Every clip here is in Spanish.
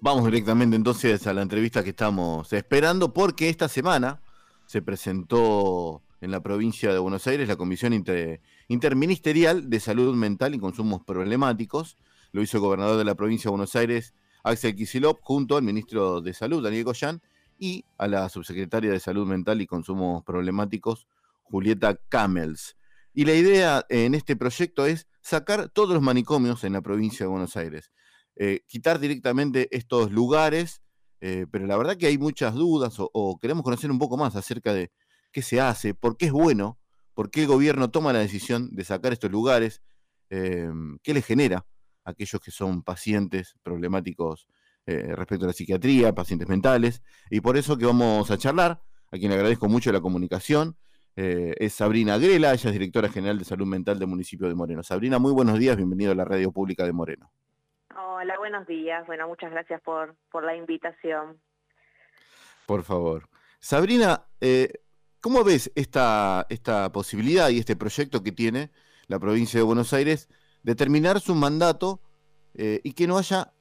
Vamos directamente entonces a la entrevista que estamos esperando porque esta semana se presentó en la provincia de Buenos Aires la Comisión Interministerial de Salud Mental y Consumos Problemáticos. Lo hizo el gobernador de la provincia de Buenos Aires, Axel Kicillof, junto al ministro de Salud, Daniel Goyán, y a la subsecretaria de Salud Mental y Consumos Problemáticos, Julieta Camels. Y la idea en este proyecto es sacar todos los manicomios en la provincia de Buenos Aires. Eh, quitar directamente estos lugares, eh, pero la verdad que hay muchas dudas o, queremos conocer un poco más acerca de qué se hace, por qué es bueno, por qué el gobierno toma la decisión de sacar estos lugares, eh, qué le genera a aquellos que son pacientes problemáticos respecto a la psiquiatría, pacientes mentales, y por eso que vamos a charlar, a quien le agradezco mucho la comunicación, es Sabrina Grela, ella es directora general de salud mental del municipio de Moreno. Sabrina, muy buenos días, bienvenido a la radio pública de Moreno. Hola, buenos días. Bueno, muchas gracias por, por la invitación. Por favor. Sabrina, eh, ¿cómo ves esta, esta posibilidad y este proyecto que tiene la provincia de Buenos Aires de terminar su mandato eh, y que no haya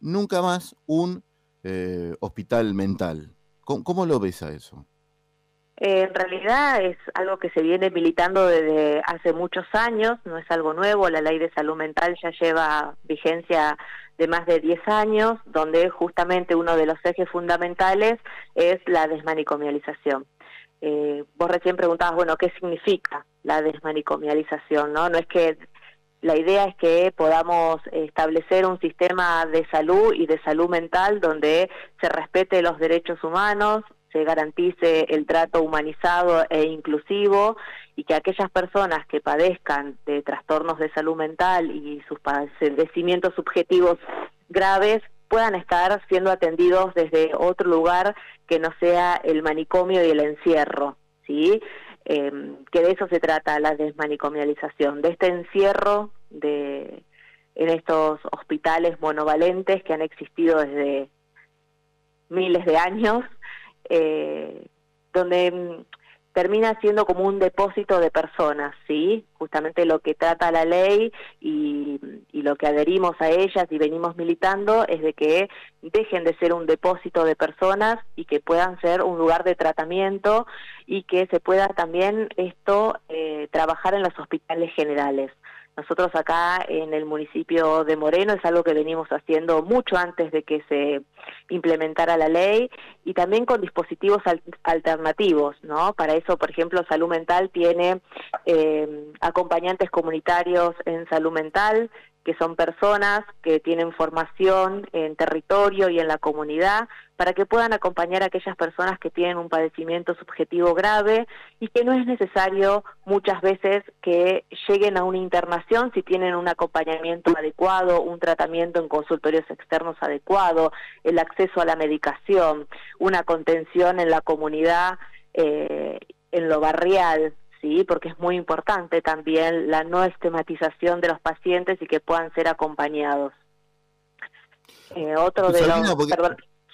nunca más un eh, hospital mental? ¿Cómo lo ves a eso? En realidad es algo que se viene militando desde hace muchos años, no es algo nuevo, la ley de salud mental ya lleva vigencia de más de 10 años, donde justamente uno de los ejes fundamentales es la desmanicomialización. Eh, vos recién preguntabas, bueno, ¿qué significa la desmanicomialización? No, no es que la idea es que podamos establecer un sistema de salud y de salud mental donde se respete los derechos humanos, se garantice el trato humanizado e inclusivo y que aquellas personas que padezcan de trastornos de salud mental y sus padecimientos subjetivos graves puedan estar siendo atendidos desde otro lugar que no sea el manicomio y el encierro, ¿sí? Em, que de eso se trata la desmanicomialización, de este encierro de en estos hospitales monovalentes que han existido desde miles de años eh, donde mm, termina siendo como un depósito de personas, ¿sí? Justamente lo que trata la ley y, lo que adherimos a ellas y venimos militando es de que dejen de ser un depósito de personas y que puedan ser un lugar de tratamiento y que se pueda también esto eh, trabajar en los hospitales generales. Nosotros acá en el municipio de Moreno es algo que venimos haciendo mucho antes de que se implementara la ley y también con dispositivos alternativos, ¿no? Para eso, por ejemplo, Salud Mental tiene eh, acompañantes comunitarios en salud mental que son personas que tienen formación en territorio y en la comunidad, para que puedan acompañar a aquellas personas que tienen un padecimiento subjetivo grave y que no es necesario muchas veces que lleguen a una internación si tienen un acompañamiento adecuado, un tratamiento en consultorios externos adecuado, el acceso a la medicación, una contención en la comunidad, eh, en lo barrial, sí, porque es muy importante también la no estematización de los pacientes y que puedan ser acompañados. Eh, otro de los...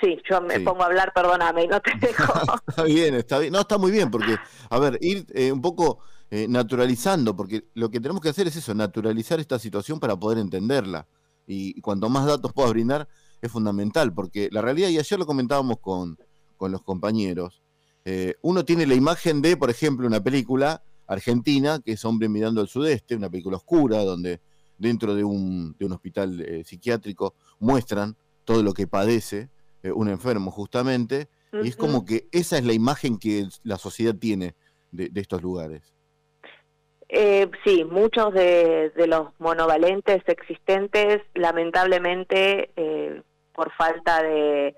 sí, yo me pongo a hablar, perdóname, no te dejo. está bien, está bien. No, está muy bien, porque, a ver, ir eh, un poco eh, naturalizando, porque lo que tenemos que hacer es eso, naturalizar esta situación para poder entenderla. Y, cuanto más datos puedas brindar, es fundamental, porque la realidad, y ayer lo comentábamos con, con los compañeros, eh, uno tiene la imagen de, por ejemplo, una película argentina, que es Hombre mirando al sudeste, una película oscura, donde dentro de un, de un hospital eh, psiquiátrico muestran todo lo que padece eh, un enfermo justamente, y es como que esa es la imagen que la sociedad tiene de, estos lugares. sí, muchos de, de, los monovalentes existentes, lamentablemente, por falta de,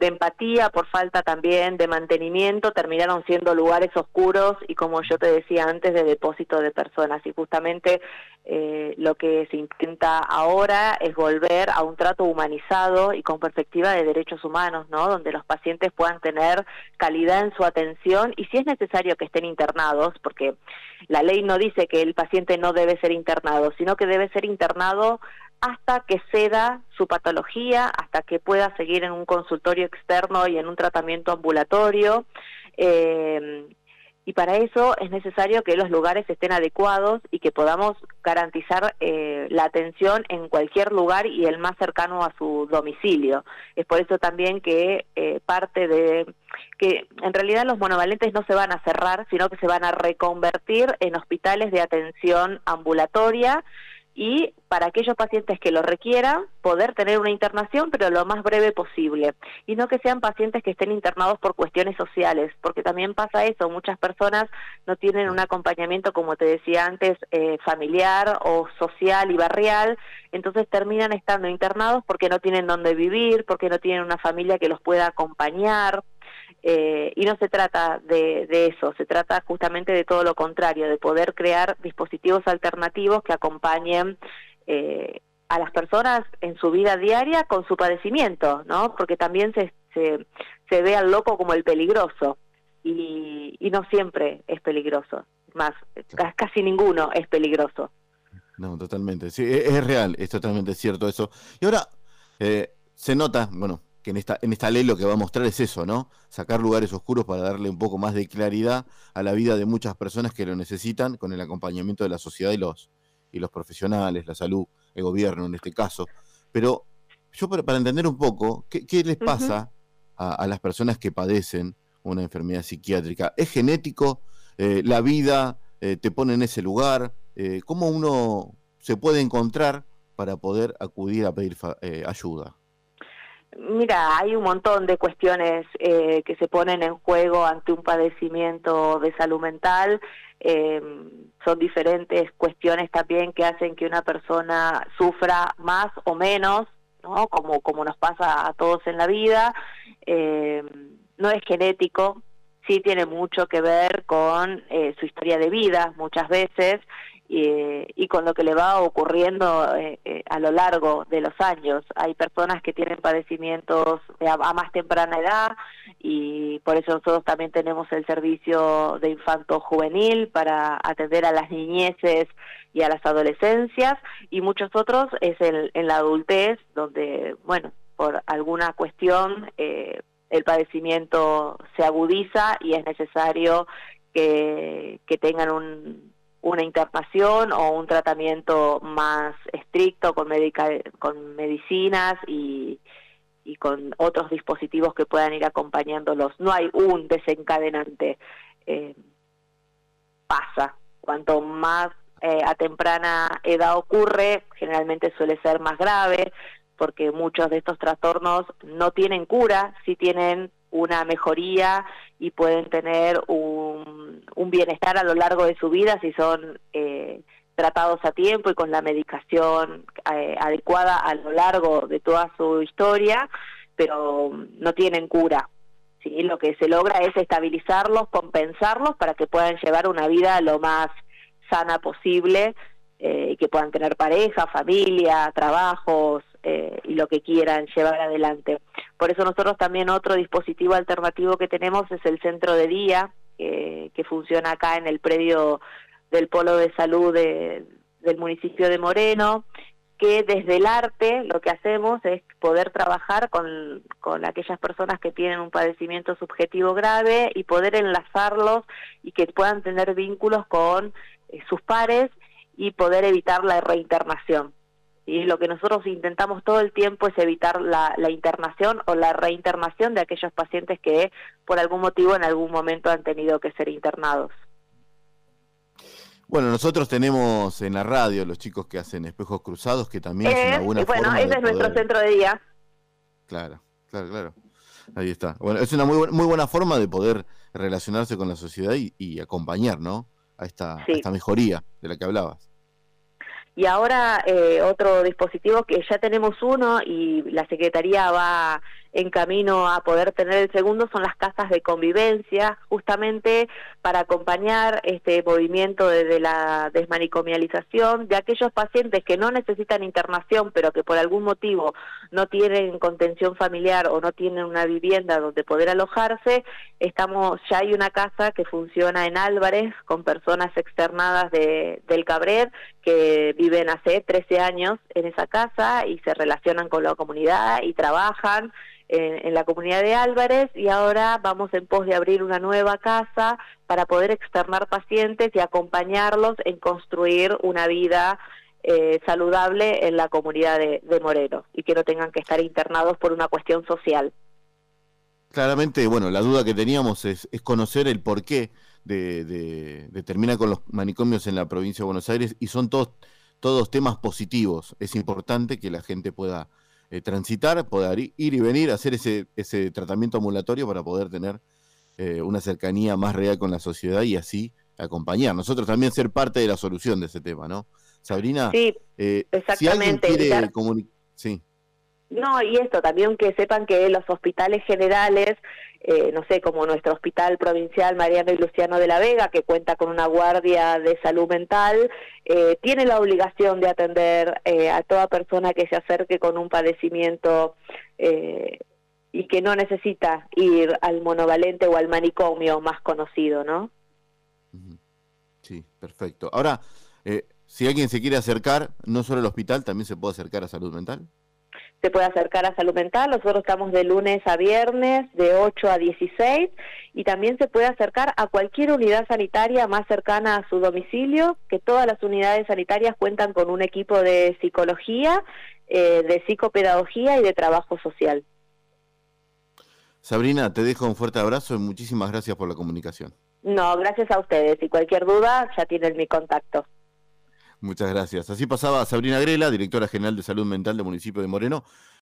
de empatía, por falta también de mantenimiento, terminaron siendo lugares oscuros y como yo te decía antes, de depósito de personas. Y justamente eh, lo que se intenta ahora es volver a un trato humanizado y con perspectiva de derechos humanos, ¿no? Donde los pacientes puedan tener calidad en su atención y si es necesario que estén internados, porque la ley no dice que el paciente no debe ser internado, sino que debe ser internado hasta que ceda su patología, hasta que pueda seguir en un consultorio externo y en un tratamiento ambulatorio. Eh, y para eso es necesario que los lugares estén adecuados y que podamos garantizar eh, la atención en cualquier lugar y el más cercano a su domicilio. Es por eso también que eh, parte de que en realidad los monovalentes no se van a cerrar, sino que se van a reconvertir en hospitales de atención ambulatoria y para aquellos pacientes que lo requieran, poder tener una internación, pero lo más breve posible. Y no que sean pacientes que estén internados por cuestiones sociales, porque también pasa eso, muchas personas no tienen un acompañamiento, como te decía antes, eh, familiar o social y barrial, entonces terminan estando internados porque no tienen dónde vivir, porque no tienen una familia que los pueda acompañar. Eh, y no se trata de, eso, se trata justamente de todo lo contrario, de poder crear dispositivos alternativos que acompañen eh, a las personas en su vida diaria con su padecimiento, ¿no? Porque también se, se, ve al loco como el peligroso y, no siempre es peligroso, más, casi ninguno es peligroso. No, totalmente, sí, e, es, real, es totalmente cierto eso. Y ahora, eh, se nota, bueno, que en esta, en esta ley lo que va a mostrar es eso, ¿no? Sacar lugares oscuros para darle un poco más de claridad a la vida de muchas personas que lo necesitan con el acompañamiento de la sociedad y los, y los profesionales, la salud, el gobierno en este caso. Pero yo para, entender un poco, ¿qué, les pasa a, las personas que padecen una enfermedad psiquiátrica? ¿Es genético? Eh, ¿La vida eh, te pone en ese lugar? Eh, ¿Cómo uno se puede encontrar para poder acudir a pedir ayuda? Mira, hay un montón de cuestiones eh, que se ponen en juego ante un padecimiento de salud mental. Eh, son diferentes cuestiones también que hacen que una persona sufra más o menos, ¿no? Como, como nos pasa a todos en la vida. Eh, no es genético, sí tiene mucho que ver con su historia de vida muchas veces y, con lo que le va ocurriendo eh, eh, a lo largo de los años. Hay personas que tienen padecimientos a, más temprana edad y por eso nosotros también tenemos el servicio de infanto juvenil para atender a las niñeces y a las adolescencias y muchos otros es en la adultez donde, bueno, por alguna cuestión eh, el padecimiento se agudiza y es necesario que, que tengan un una internación o un tratamiento más estricto con, con medicinas y, y con otros dispositivos que puedan ir acompañándolos. No hay un desencadenante. Eh, pasa. Cuanto más eh, a temprana edad ocurre, generalmente suele ser más grave, porque muchos de estos trastornos no tienen cura, sí tienen una mejoría y pueden tener un, bienestar a lo largo de su vida si son eh, tratados a tiempo y con la medicación eh, adecuada a lo largo de toda su historia, pero no tienen cura. ¿sí? Lo que se logra es estabilizarlos, compensarlos para que puedan llevar una vida lo más sana posible eh, que puedan tener pareja, familia, trabajos, eh, y lo que quieran llevar adelante. Por eso nosotros también otro dispositivo alternativo que tenemos es el centro de día, que funciona acá en el predio del Polo de Salud del municipio de Moreno, que desde el arte lo que hacemos es poder trabajar con, con aquellas personas que tienen un padecimiento subjetivo grave y poder enlazarlos y que puedan tener vínculos con eh, sus pares y poder evitar la reinternación. Y lo que nosotros intentamos todo el tiempo es evitar la, internación o la reinternación de aquellos pacientes que por algún motivo en algún momento han tenido que ser internados. Bueno, nosotros tenemos en la radio los chicos que hacen espejos cruzados, que también es, una buena Bueno, ese es nuestro centro de día. Claro, claro, claro. Ahí está. Bueno, es una muy, muy buena forma de poder relacionarse con la sociedad y, acompañar, ¿no? A esta, a esta mejoría de la que hablabas. Y ahora eh, otro dispositivo que ya tenemos uno y la Secretaría va en camino a poder tener el segundo son las casas de convivencia, justamente para acompañar este movimiento de, la desmanicomialización de aquellos pacientes que no necesitan internación, pero que por algún motivo no tienen contención familiar o no tienen una vivienda donde poder alojarse. Estamos ya hay una casa que funciona en Álvarez con personas externadas de, del Cabret que viven hace 13 años en esa casa y se relacionan con la comunidad y trabajan en, la comunidad de Álvarez y ahora vamos en pos de abrir una nueva casa para poder externar pacientes y acompañarlos en construir una vida eh, saludable en la comunidad de, de Moreno y que no tengan que estar internados por una cuestión social. Claramente, bueno, la duda que teníamos es, conocer el porqué de, de, terminar con los manicomios en la provincia de Buenos Aires y son todos, todos temas positivos. Es importante que la gente pueda eh, transitar, poder ir y venir, hacer ese, ese tratamiento ambulatorio para poder tener eh, una cercanía más real con la sociedad y así acompañar. Nosotros también ser parte de la solución de ese tema, ¿no? Sabrina, sí, eh, exactamente. sí. No, y esto también que sepan que los hospitales generales, eh, no sé, como nuestro hospital provincial Mariano y Luciano de la Vega, que cuenta con una guardia de salud mental, eh, tiene la obligación de atender eh, a toda persona que se acerque con un padecimiento y que no necesita ir al monovalente o al manicomio más conocido, ¿no? Sí, perfecto. Ahora, si alguien se quiere acercar, no solo al hospital, también se puede acercar a salud mental se puede acercar a salud mental. Nosotros estamos de lunes a viernes de 8 a 16 y también se puede acercar a cualquier unidad sanitaria más cercana a su domicilio, que todas las unidades sanitarias cuentan con un equipo de psicología, eh, de psicopedagogía y de trabajo social. Sabrina, te dejo un fuerte abrazo y muchísimas gracias por la comunicación. No, gracias a ustedes y cualquier duda ya tienen mi contacto. Muchas gracias. Así pasaba Sabrina Grela, directora general de Salud Mental del municipio de Moreno,